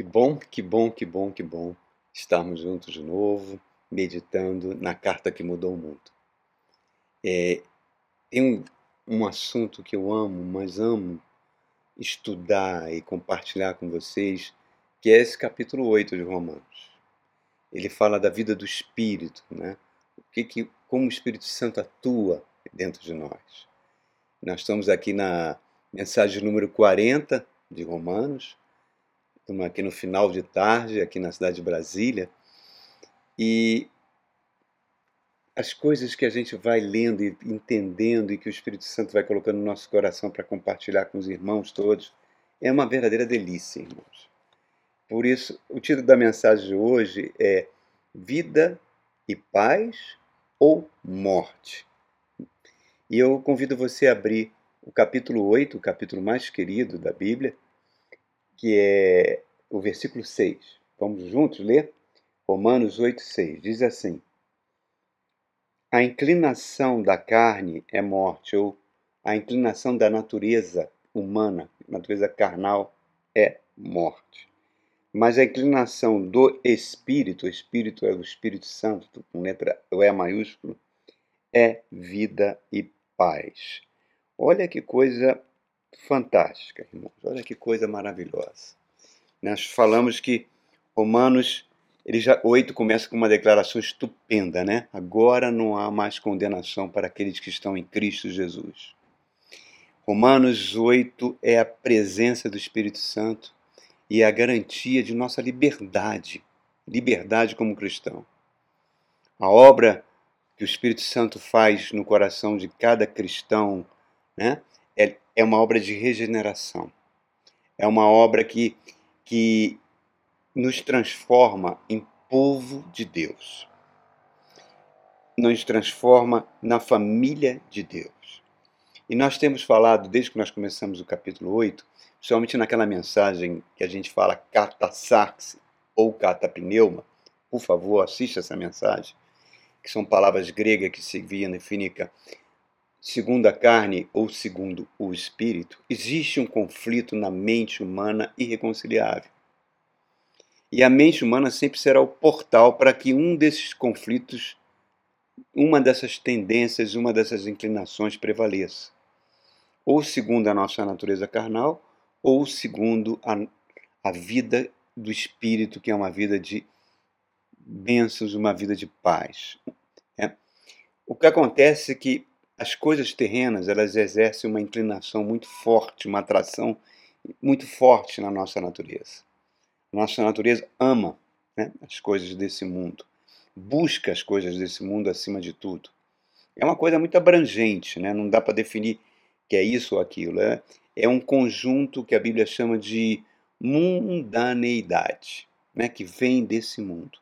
Que bom, que bom, que bom, que bom estarmos juntos de novo, meditando na carta que mudou o mundo. É, tem um, um assunto que eu amo, mas amo estudar e compartilhar com vocês, que é esse capítulo 8 de Romanos. Ele fala da vida do Espírito, né? O que, que, como o Espírito Santo atua dentro de nós. Nós estamos aqui na mensagem número 40 de Romanos, Estamos aqui no final de tarde, aqui na cidade de Brasília. E as coisas que a gente vai lendo e entendendo e que o Espírito Santo vai colocando no nosso coração para compartilhar com os irmãos todos, é uma verdadeira delícia, irmãos. Por isso, o título da mensagem de hoje é Vida e Paz ou Morte? E eu convido você a abrir o capítulo 8, o capítulo mais querido da Bíblia, que é o versículo 6. Vamos juntos ler? Romanos 8, 6. Diz assim: A inclinação da carne é morte, ou a inclinação da natureza humana, natureza carnal, é morte. Mas a inclinação do Espírito, o Espírito é o Espírito Santo, com letra o E maiúsculo, é vida e paz. Olha que coisa fantástica, irmãos. Olha que coisa maravilhosa. Nós falamos que Romanos ele já 8 começa com uma declaração estupenda, né? Agora não há mais condenação para aqueles que estão em Cristo Jesus. Romanos 8 é a presença do Espírito Santo e a garantia de nossa liberdade, liberdade como cristão. A obra que o Espírito Santo faz no coração de cada cristão, né? é, é uma obra de regeneração. É uma obra que, que nos transforma em povo de Deus. Nos transforma na família de Deus. E nós temos falado, desde que nós começamos o capítulo 8, principalmente naquela mensagem que a gente fala catassax ou catapneuma, por favor, assista essa mensagem, que são palavras gregas que significa segundo a carne ou segundo o espírito, existe um conflito na mente humana irreconciliável. E a mente humana sempre será o portal para que um desses conflitos, uma dessas tendências, uma dessas inclinações prevaleça. Ou segundo a nossa natureza carnal, ou segundo a, a vida do espírito, que é uma vida de bênçãos, uma vida de paz. É. O que acontece é que as coisas terrenas elas exercem uma inclinação muito forte, uma atração muito forte na nossa natureza. Nossa natureza ama né, as coisas desse mundo, busca as coisas desse mundo acima de tudo. É uma coisa muito abrangente, né? não dá para definir que é isso ou aquilo. É, é um conjunto que a Bíblia chama de mundaneidade, né, que vem desse mundo.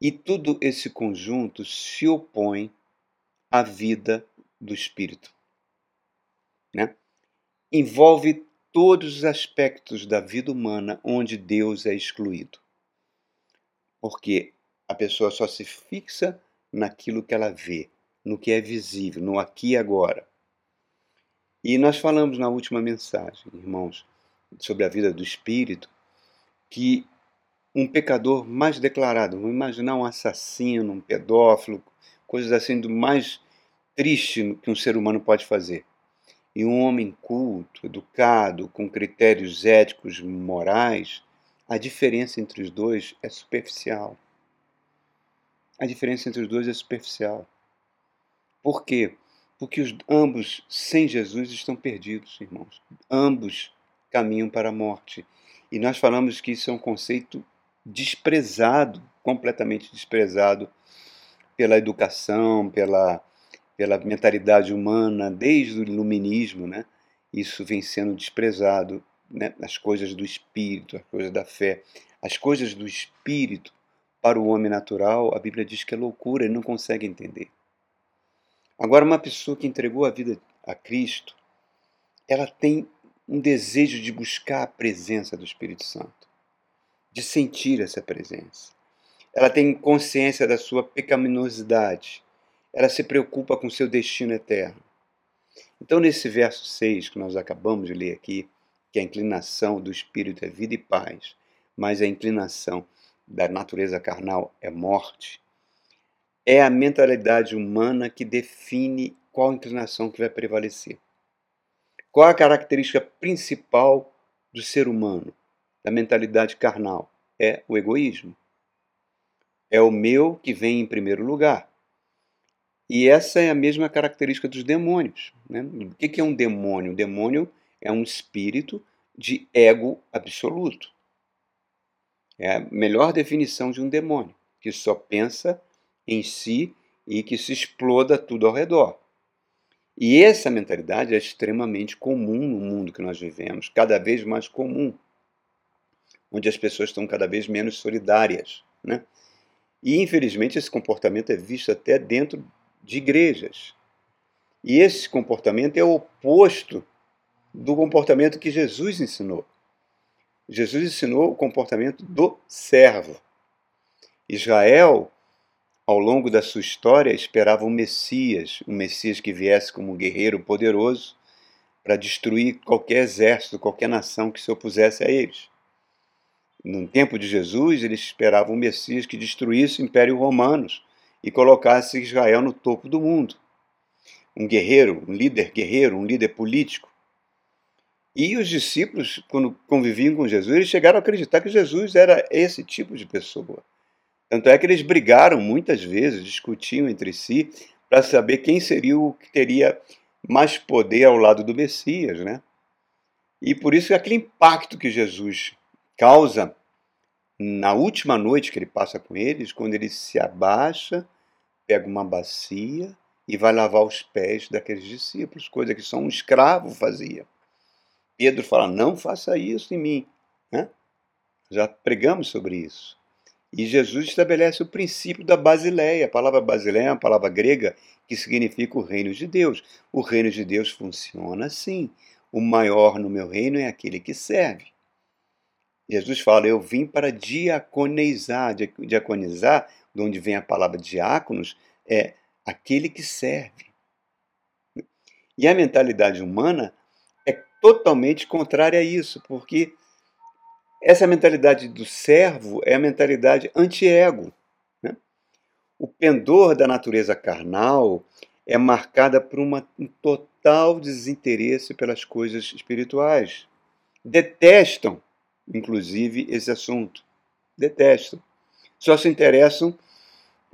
E todo esse conjunto se opõe à vida do espírito. Né? Envolve todos os aspectos da vida humana onde Deus é excluído. Porque a pessoa só se fixa naquilo que ela vê, no que é visível, no aqui e agora. E nós falamos na última mensagem, irmãos, sobre a vida do espírito, que um pecador mais declarado, vamos imaginar um assassino, um pedófilo, coisas assim do mais triste que um ser humano pode fazer. E um homem culto, educado, com critérios éticos, morais, a diferença entre os dois é superficial. A diferença entre os dois é superficial. Por quê? Porque os, ambos, sem Jesus, estão perdidos, irmãos. Ambos caminham para a morte. E nós falamos que isso é um conceito desprezado, completamente desprezado pela educação, pela pela mentalidade humana desde o iluminismo, né? Isso vem sendo desprezado, né? As coisas do espírito, as coisas da fé, as coisas do espírito para o homem natural, a Bíblia diz que é loucura, ele não consegue entender. Agora, uma pessoa que entregou a vida a Cristo, ela tem um desejo de buscar a presença do Espírito Santo, de sentir essa presença. Ela tem consciência da sua pecaminosidade, ela se preocupa com seu destino eterno. Então, nesse verso 6 que nós acabamos de ler aqui, que a inclinação do espírito é vida e paz, mas a inclinação da natureza carnal é morte, é a mentalidade humana que define qual inclinação que vai prevalecer. Qual a característica principal do ser humano, da mentalidade carnal? É o egoísmo. É o meu que vem em primeiro lugar. E essa é a mesma característica dos demônios. Né? O que é um demônio? O demônio é um espírito de ego absoluto. É a melhor definição de um demônio, que só pensa em si e que se exploda tudo ao redor. E essa mentalidade é extremamente comum no mundo que nós vivemos, cada vez mais comum, onde as pessoas estão cada vez menos solidárias. Né? E, infelizmente, esse comportamento é visto até dentro de igrejas. E esse comportamento é o oposto do comportamento que Jesus ensinou. Jesus ensinou o comportamento do servo. Israel ao longo da sua história, esperava um Messias, um Messias que viesse como um guerreiro poderoso para destruir qualquer exército, qualquer nação que se opusesse a eles. No tempo de Jesus, eles esperavam um Messias que destruísse o Império Romano e colocasse Israel no topo do mundo. Um guerreiro, um líder guerreiro, um líder político. E os discípulos, quando conviviam com Jesus, eles chegaram a acreditar que Jesus era esse tipo de pessoa. Tanto é que eles brigaram muitas vezes, discutiam entre si para saber quem seria o que teria mais poder ao lado do Messias, né? E por isso aquele impacto que Jesus causa na última noite que ele passa com eles, quando ele se abaixa, pega uma bacia e vai lavar os pés daqueles discípulos, coisa que só um escravo fazia. Pedro fala: Não faça isso em mim. Né? Já pregamos sobre isso. E Jesus estabelece o princípio da Basileia. A palavra Basileia é uma palavra grega que significa o reino de Deus. O reino de Deus funciona assim. O maior no meu reino é aquele que serve. Jesus fala: Eu vim para diaconizar. Diaconizar, de onde vem a palavra diáconos, é aquele que serve. E a mentalidade humana é totalmente contrária a isso, porque essa mentalidade do servo é a mentalidade anti-ego. Né? O pendor da natureza carnal é marcada por uma, um total desinteresse pelas coisas espirituais. Detestam, inclusive, esse assunto. Detestam. Só se interessam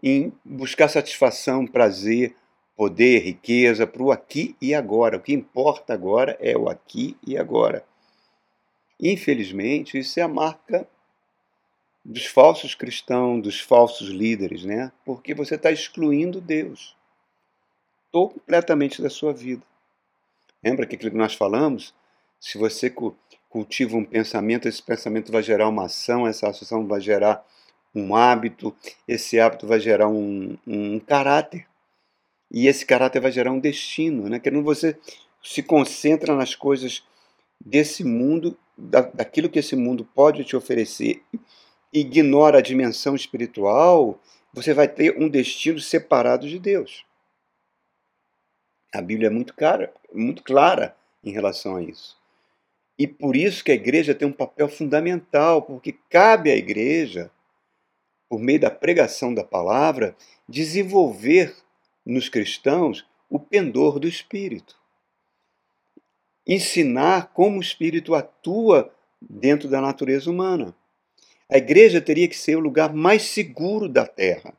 em buscar satisfação, prazer, poder, riqueza para o aqui e agora. O que importa agora é o aqui e agora. Infelizmente, isso é a marca dos falsos cristãos, dos falsos líderes, né? Porque você está excluindo Deus completamente da sua vida. Lembra que aquilo que nós falamos? Se você cultiva um pensamento, esse pensamento vai gerar uma ação, essa ação vai gerar um hábito, esse hábito vai gerar um, um caráter. E esse caráter vai gerar um destino, né? Quando você se concentra nas coisas desse mundo da, daquilo que esse mundo pode te oferecer, ignora a dimensão espiritual, você vai ter um destino separado de Deus. A Bíblia é muito, cara, muito clara em relação a isso. E por isso que a igreja tem um papel fundamental, porque cabe à igreja, por meio da pregação da palavra, desenvolver nos cristãos o pendor do espírito ensinar como o Espírito atua dentro da natureza humana. A igreja teria que ser o lugar mais seguro da terra.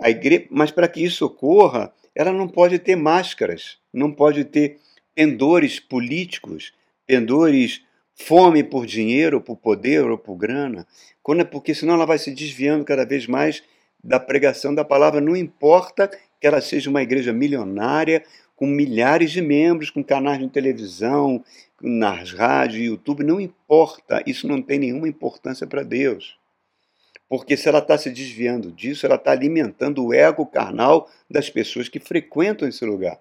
A igreja, mas para que isso ocorra, ela não pode ter máscaras, não pode ter pendores políticos, pendores fome por dinheiro, por poder ou por grana, quando é porque senão ela vai se desviando cada vez mais da pregação da palavra, não importa que ela seja uma igreja milionária com milhares de membros, com canais de televisão, nas rádios, YouTube, não importa, isso não tem nenhuma importância para Deus. Porque se ela está se desviando disso, ela está alimentando o ego carnal das pessoas que frequentam esse lugar.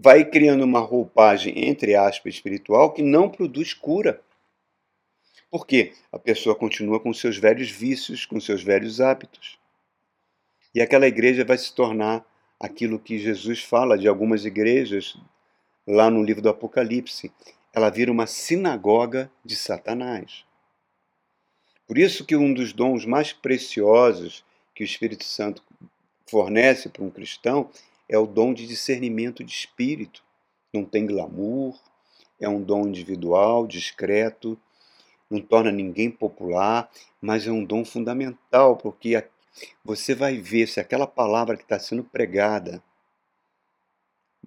Vai criando uma roupagem, entre aspas, espiritual que não produz cura. Por quê? A pessoa continua com seus velhos vícios, com seus velhos hábitos. E aquela igreja vai se tornar aquilo que Jesus fala de algumas igrejas lá no livro do Apocalipse. ela vira uma sinagoga de Satanás. Por isso que um dos dons mais preciosos que o Espírito Santo fornece para um cristão é o dom de discernimento de espírito. Não tem glamour, é um dom individual, discreto, não torna ninguém popular, mas é um dom fundamental, porque você vai ver se aquela palavra que está sendo pregada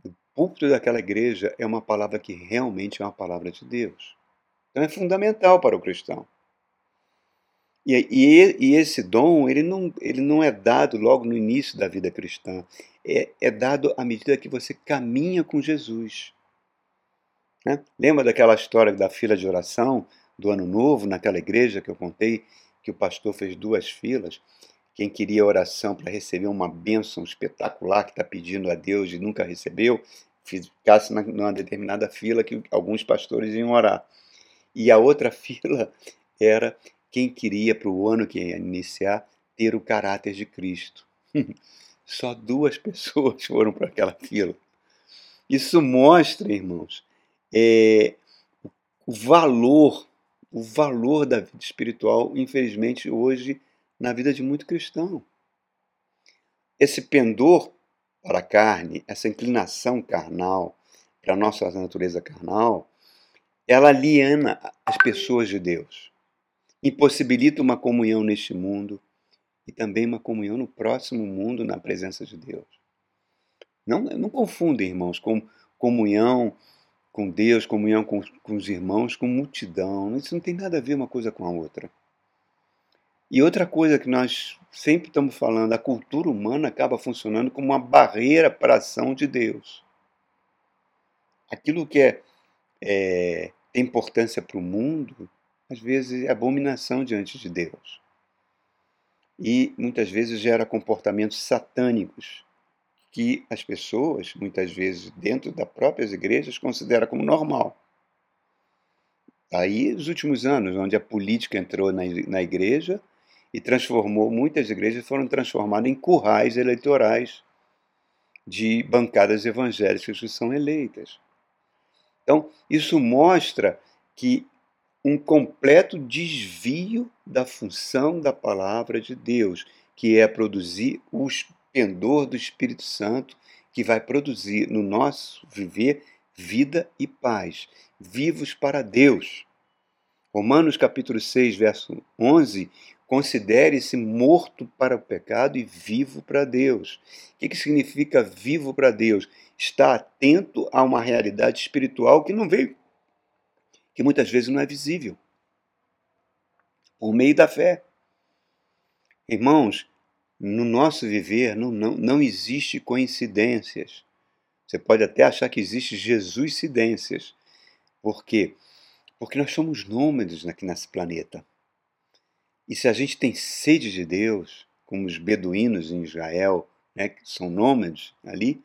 no púlpito daquela igreja é uma palavra que realmente é uma palavra de Deus. Então é fundamental para o cristão. E, e, e, esse dom ele não, ele não é dado logo no início da vida cristã, é, é dado à medida que você caminha com Jesus. Né? Lembra daquela história da fila de oração do Ano Novo, naquela igreja que eu contei, que o pastor fez duas filas? Quem queria oração para receber uma bênção espetacular que está pedindo a Deus e nunca recebeu, ficasse numa determinada fila que alguns pastores iam orar. E a outra fila era quem queria para o ano que ia iniciar ter o caráter de Cristo. Só duas pessoas foram para aquela fila. Isso mostra, irmãos, é, o valor, o valor da vida espiritual, infelizmente, hoje, na vida de muito cristão. Esse pendor para a carne, essa inclinação carnal, para a nossa natureza carnal, ela aliena as pessoas de Deus impossibilita uma comunhão neste mundo e também uma comunhão no próximo mundo na presença de Deus. Não, não confundem, irmãos, com comunhão com Deus, comunhão com, com os irmãos, com multidão. Isso não tem nada a ver uma coisa com a outra. E outra coisa que nós sempre estamos falando, a cultura humana acaba funcionando como uma barreira para a ação de Deus. Aquilo que é, é tem importância para o mundo às vezes, abominação diante de Deus. E muitas vezes gera comportamentos satânicos que as pessoas, muitas vezes dentro das próprias igrejas, consideram como normal. Aí, os últimos anos, onde a política entrou na igreja e transformou, muitas igrejas foram transformadas em currais eleitorais de bancadas evangélicas que são eleitas. Então, isso mostra que um completo desvio da função da palavra de Deus, que é produzir o pendor do Espírito Santo, que vai produzir no nosso viver vida e paz, vivos para Deus. Romanos capítulo 6, verso 11, considere-se morto para o pecado e vivo para Deus. O que, que significa vivo para Deus? Está atento a uma realidade espiritual que não veio que muitas vezes não é visível, por meio da fé. Irmãos, no nosso viver não, não, não existe coincidências. Você pode até achar que existe Jesuscidências. Por quê? Porque nós somos nômades aqui nesse planeta. E se a gente tem sede de Deus, como os beduínos em Israel, né, que são nômades ali,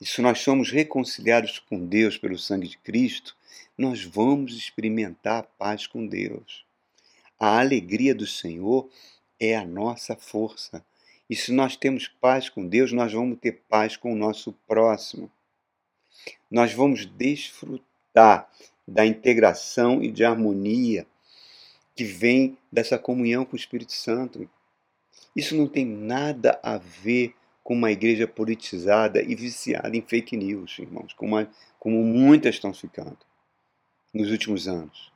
e se nós somos reconciliados com Deus pelo sangue de Cristo, nós vamos experimentar a paz com Deus. A alegria do Senhor é a nossa força. E se nós temos paz com Deus, nós vamos ter paz com o nosso próximo. Nós vamos desfrutar da integração e de harmonia que vem dessa comunhão com o Espírito Santo. Isso não tem nada a ver com uma igreja politizada e viciada em fake news, irmãos, como, como muitas estão ficando nos últimos anos.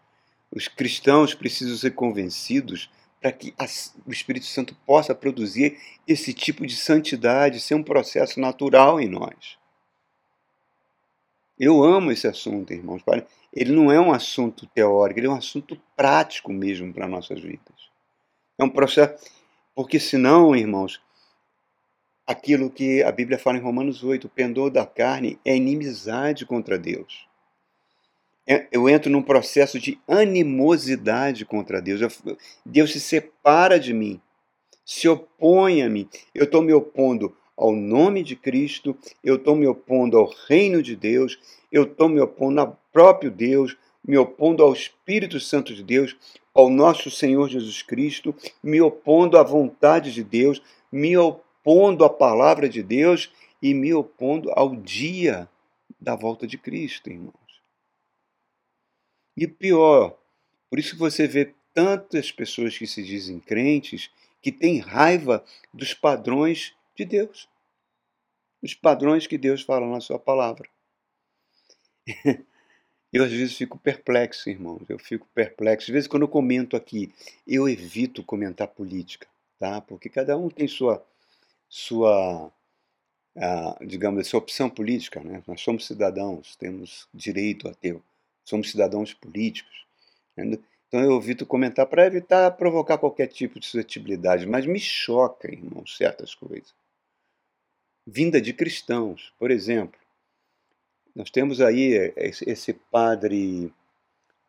Os cristãos precisam ser convencidos para que o Espírito Santo possa produzir esse tipo de santidade, ser um processo natural em nós. Eu amo esse assunto, irmãos. Ele não é um assunto teórico, ele é um assunto prático mesmo para nossas vidas. É um processo. Porque senão, irmãos, aquilo que a Bíblia fala em Romanos 8, o pendor da carne é inimizade contra Deus. Eu entro num processo de animosidade contra Deus. Deus se separa de mim, se opõe a mim. Eu estou me opondo ao nome de Cristo, eu estou me opondo ao reino de Deus, eu estou me opondo ao próprio Deus, me opondo ao Espírito Santo de Deus, ao nosso Senhor Jesus Cristo, me opondo à vontade de Deus, me opondo à palavra de Deus e me opondo ao dia da volta de Cristo, irmão. E pior, por isso que você vê tantas pessoas que se dizem crentes que têm raiva dos padrões de Deus. Os padrões que Deus fala na sua palavra. Eu às vezes fico perplexo, irmãos. Eu fico perplexo. Às vezes quando eu comento aqui, eu evito comentar política, tá? Porque cada um tem sua sua digamos, sua opção política, né? Nós somos cidadãos, temos direito a ter, somos cidadãos políticos. Né? Então eu evito comentar para evitar provocar qualquer tipo de suscetibilidade, mas me choca, irmão, certas coisas. Vinda de cristãos, por exemplo. Nós temos aí esse padre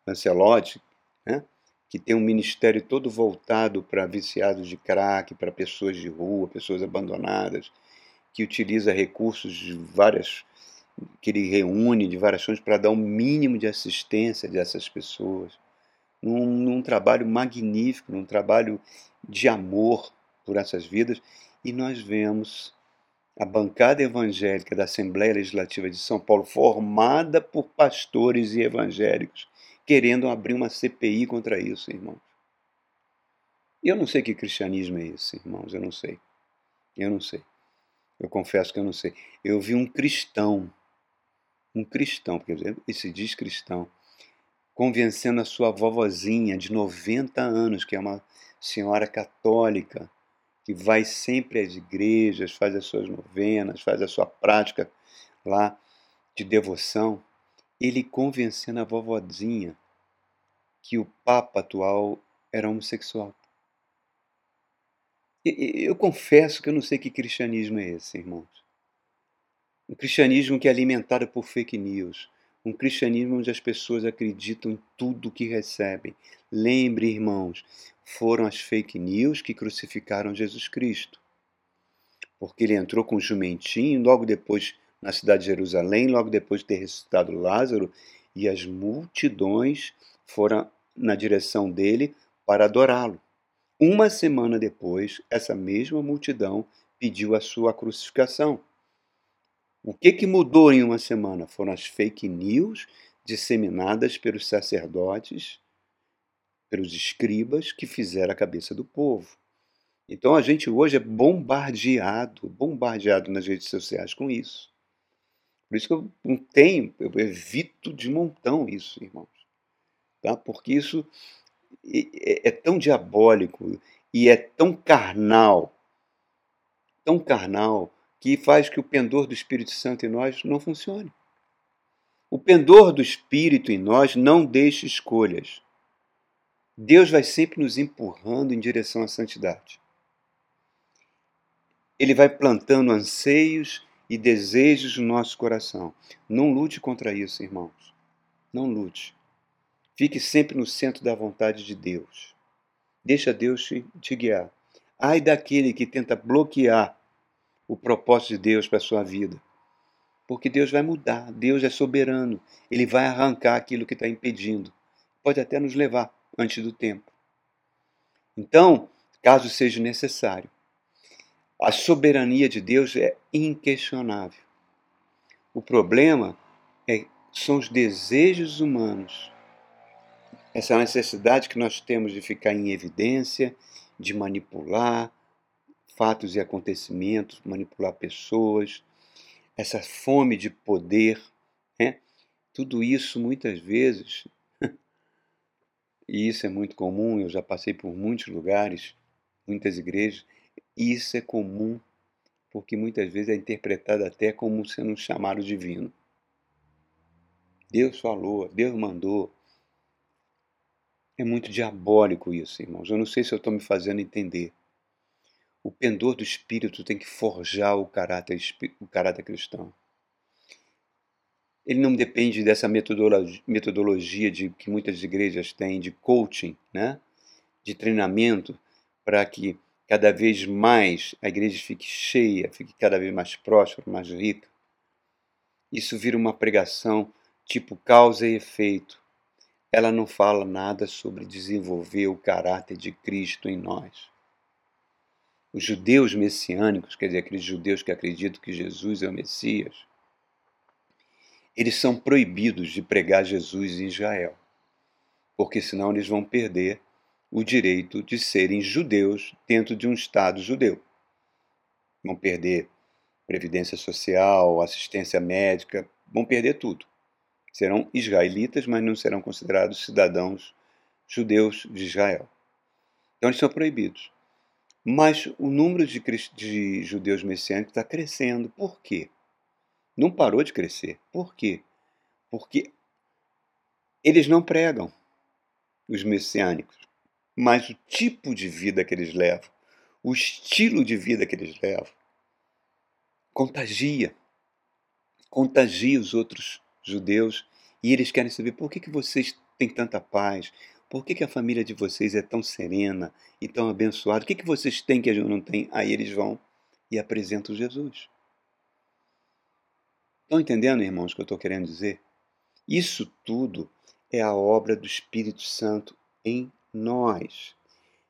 Ancelotti, né, que tem um ministério todo voltado para viciados de crack, para pessoas de rua, pessoas abandonadas, que utiliza recursos de várias que ele reúne de várias fontes para dar o um mínimo de assistência dessas pessoas, num, num trabalho magnífico, num trabalho de amor por essas vidas, e nós vemos a bancada evangélica da Assembleia Legislativa de São Paulo, formada por pastores e evangélicos, querendo abrir uma CPI contra isso, irmãos. Eu não sei que cristianismo é esse, irmãos, eu não sei. Eu não sei. Eu confesso que eu não sei. Eu vi um cristão, um cristão, porque se diz cristão, convencendo a sua vovozinha de 90 anos, que é uma senhora católica, que vai sempre às igrejas, faz as suas novenas, faz a sua prática lá de devoção, ele convencendo a vovozinha que o Papa atual era homossexual. Eu confesso que eu não sei que cristianismo é esse, irmãos. Um cristianismo que é alimentado por fake news, um cristianismo onde as pessoas acreditam em tudo que recebem. Lembre, irmãos, foram as fake news que crucificaram Jesus Cristo. Porque ele entrou com um jumentinho, logo depois na cidade de Jerusalém, logo depois de ter ressuscitado Lázaro, e as multidões foram na direção dele para adorá-lo. Uma semana depois, essa mesma multidão pediu a sua crucificação. O que, que mudou em uma semana? Foram as fake news disseminadas pelos sacerdotes, pelos escribas que fizeram a cabeça do povo. Então a gente hoje é bombardeado, bombardeado nas redes sociais com isso. Por isso que eu não tenho, eu evito de montão isso, irmãos. Tá? Porque isso é, é tão diabólico e é tão carnal, tão carnal, que faz que o pendor do Espírito Santo em nós não funcione. O pendor do Espírito em nós não deixa escolhas. Deus vai sempre nos empurrando em direção à santidade. Ele vai plantando anseios e desejos no nosso coração. Não lute contra isso, irmãos. Não lute. Fique sempre no centro da vontade de Deus. Deixa Deus te, te guiar. Ai daquele que tenta bloquear o propósito de Deus para a sua vida. Porque Deus vai mudar, Deus é soberano, Ele vai arrancar aquilo que está impedindo. Pode até nos levar antes do tempo. Então, caso seja necessário, a soberania de Deus é inquestionável. O problema é, são os desejos humanos, essa necessidade que nós temos de ficar em evidência, de manipular, fatos e acontecimentos, manipular pessoas, essa fome de poder, né? tudo isso muitas vezes, e isso é muito comum, eu já passei por muitos lugares, muitas igrejas, isso é comum porque muitas vezes é interpretado até como sendo um chamado divino. Deus falou, Deus mandou. É muito diabólico isso, irmãos. Eu não sei se eu estou me fazendo entender. O pendor do espírito tem que forjar o caráter, o caráter cristão. Ele não depende dessa metodologia, de, que muitas igrejas têm de coaching, né? de treinamento, para que cada vez mais a igreja fique cheia, fique cada vez mais próspera, mais rica. Isso vira uma pregação tipo causa e efeito. Ela não fala nada sobre desenvolver o caráter de Cristo em nós. Os judeus messiânicos, quer dizer, aqueles judeus que acreditam que Jesus é o Messias, eles são proibidos de pregar Jesus em Israel. porque senão eles vão perder o direito de serem judeus dentro de um Estado judeu. Vão perder previdência social, assistência médica, vão perder tudo. Serão israelitas, mas não serão considerados cidadãos judeus de Israel. Então eles são proibidos. Mas o número de, de judeus messiânicos está crescendo. Por quê? Não parou de crescer. Por quê? Porque eles não pregam, os messiânicos, mas o tipo de vida que eles levam, o estilo de vida que eles levam, contagia. Contagia os outros judeus e eles querem saber por que, que vocês têm tanta paz, por que, que a família de vocês é tão serena e tão abençoada? O que, que vocês têm que a gente não tem? Aí eles vão e apresentam Jesus. Estão entendendo, irmãos, o que eu estou querendo dizer? Isso tudo é a obra do Espírito Santo em nós.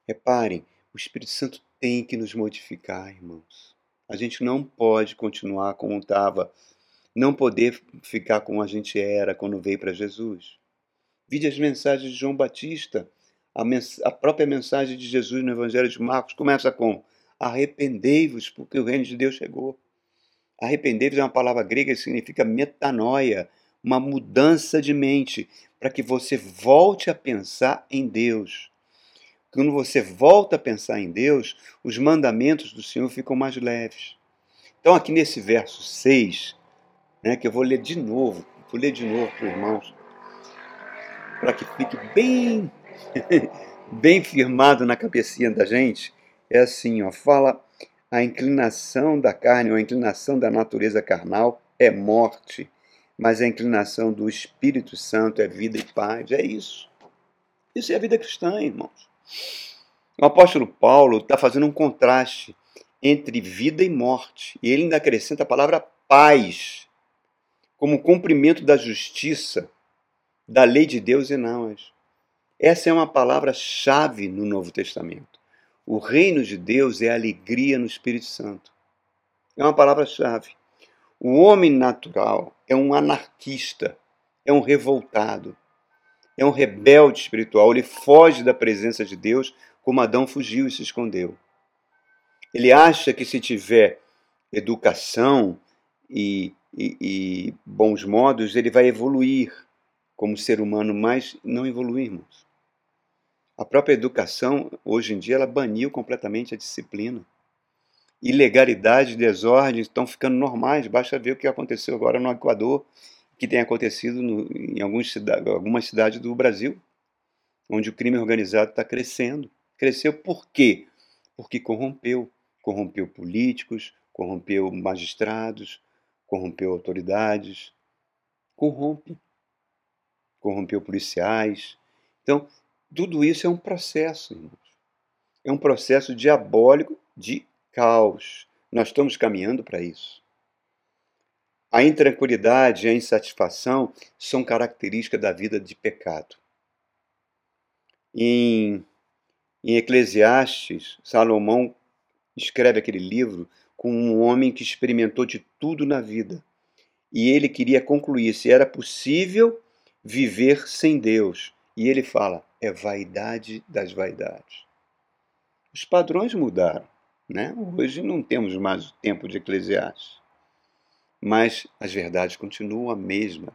Reparem, o Espírito Santo tem que nos modificar, irmãos. A gente não pode continuar como estava, não poder ficar como a gente era quando veio para Jesus. Vide as mensagens de João Batista. A, mens a própria mensagem de Jesus no Evangelho de Marcos começa com: Arrependei-vos, porque o reino de Deus chegou. Arrependei-vos é uma palavra grega que significa metanoia, uma mudança de mente, para que você volte a pensar em Deus. Quando você volta a pensar em Deus, os mandamentos do Senhor ficam mais leves. Então, aqui nesse verso 6, né, que eu vou ler de novo, vou ler de novo para os irmãos, para que fique bem, bem firmado na cabecinha da gente, é assim, ó, fala a inclinação da carne ou a inclinação da natureza carnal é morte, mas a inclinação do Espírito Santo é vida e paz. É isso. Isso é a vida cristã, irmãos. O apóstolo Paulo está fazendo um contraste entre vida e morte. E ele ainda acrescenta a palavra paz como cumprimento da justiça da lei de Deus e nós. Essa é uma palavra-chave no Novo Testamento. O reino de Deus é alegria no Espírito Santo. É uma palavra-chave. O homem natural é um anarquista, é um revoltado, é um rebelde espiritual. Ele foge da presença de Deus como Adão fugiu e se escondeu. Ele acha que se tiver educação e, e, e bons modos, ele vai evoluir como ser humano, mas não evoluirmos. A própria educação, hoje em dia, ela baniu completamente a disciplina. Ilegalidade, desordens estão ficando normais. Basta ver o que aconteceu agora no Equador, que tem acontecido no, em algumas, algumas cidades do Brasil, onde o crime organizado está crescendo. Cresceu por quê? Porque corrompeu. Corrompeu políticos, corrompeu magistrados, corrompeu autoridades. Corrompe corrompeu policiais. Então, tudo isso é um processo, irmãos. É um processo diabólico de caos. Nós estamos caminhando para isso. A intranquilidade e a insatisfação são características da vida de pecado. Em, em Eclesiastes, Salomão escreve aquele livro com um homem que experimentou de tudo na vida. E ele queria concluir se era possível viver sem Deus. E ele fala, é vaidade das vaidades. Os padrões mudaram. Né? Hoje não temos mais o tempo de Eclesiastes. Mas as verdades continuam as mesmas.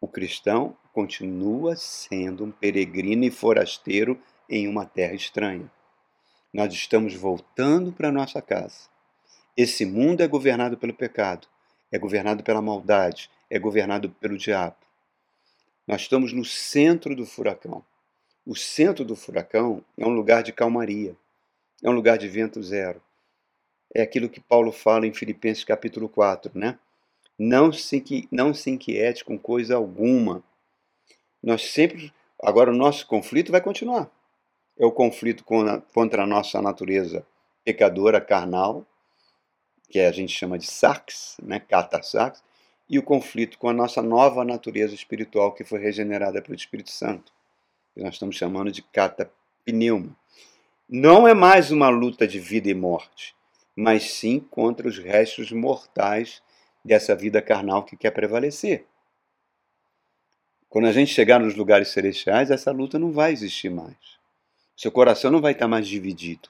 O cristão continua sendo um peregrino e forasteiro em uma terra estranha. Nós estamos voltando para nossa casa. Esse mundo é governado pelo pecado, é governado pela maldade, é governado pelo diabo. Nós estamos no centro do furacão. O centro do furacão é um lugar de calmaria, é um lugar de vento zero. É aquilo que Paulo fala em Filipenses capítulo 4, né? Não se, não se inquiete com coisa alguma. Nós sempre. Agora, o nosso conflito vai continuar. É o conflito contra a nossa natureza pecadora, carnal, que a gente chama de sarx, né? Kata sarx, e o conflito com a nossa nova natureza espiritual que foi regenerada pelo Espírito Santo, que nós estamos chamando de catapneuma. Não é mais uma luta de vida e morte, mas sim contra os restos mortais dessa vida carnal que quer prevalecer. Quando a gente chegar nos lugares celestiais, essa luta não vai existir mais. Seu coração não vai estar mais dividido,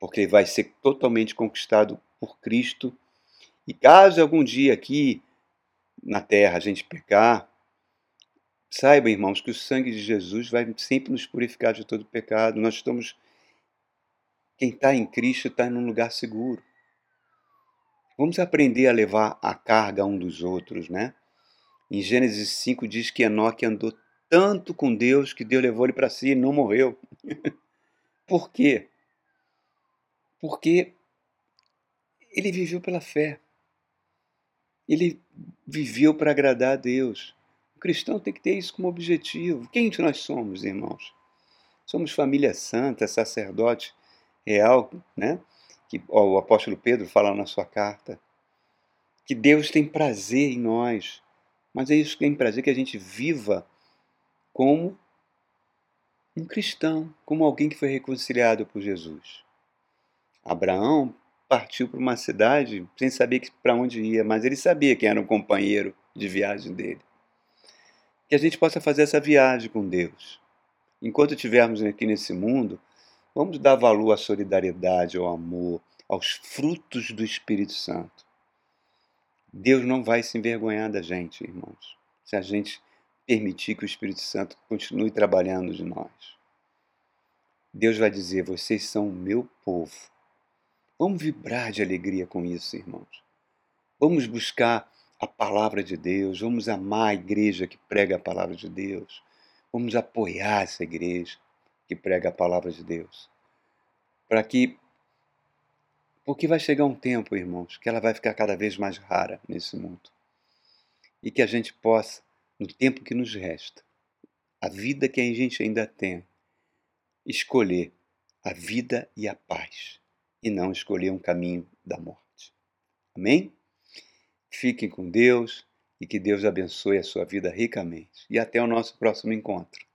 porque vai ser totalmente conquistado por Cristo. E caso algum dia aqui na terra a gente pecar, saiba, irmãos, que o sangue de Jesus vai sempre nos purificar de todo pecado. Nós estamos. Quem está em Cristo está num lugar seguro. Vamos aprender a levar a carga um dos outros, né? Em Gênesis 5 diz que Enoque andou tanto com Deus que Deus levou ele para si e não morreu. Por quê? Porque ele viveu pela fé. Ele viveu para agradar a Deus. O cristão tem que ter isso como objetivo. Quem nós somos, irmãos? Somos família santa, sacerdote real, né? Que ó, o apóstolo Pedro fala na sua carta. Que Deus tem prazer em nós mas é isso que tem prazer que a gente viva como um cristão, como alguém que foi reconciliado por Jesus. Abraão partiu para uma cidade sem saber para onde ia, mas ele sabia quem era o companheiro de viagem dele. Que a gente possa fazer essa viagem com Deus. Enquanto estivermos aqui nesse mundo, vamos dar valor à solidariedade, ao amor, aos frutos do Espírito Santo. Deus não vai se envergonhar da gente, irmãos, se a gente permitir que o Espírito Santo continue trabalhando de nós. Deus vai dizer: vocês são o meu povo. Vamos vibrar de alegria com isso, irmãos. Vamos buscar a palavra de Deus, vamos amar a igreja que prega a palavra de Deus, vamos apoiar essa igreja que prega a palavra de Deus, para que porque vai chegar um tempo, irmãos, que ela vai ficar cada vez mais rara nesse mundo. E que a gente possa, no tempo que nos resta, a vida que a gente ainda tem, escolher a vida e a paz, e não escolher um caminho da morte. Amém? Fiquem com Deus e que Deus abençoe a sua vida ricamente. E até o nosso próximo encontro.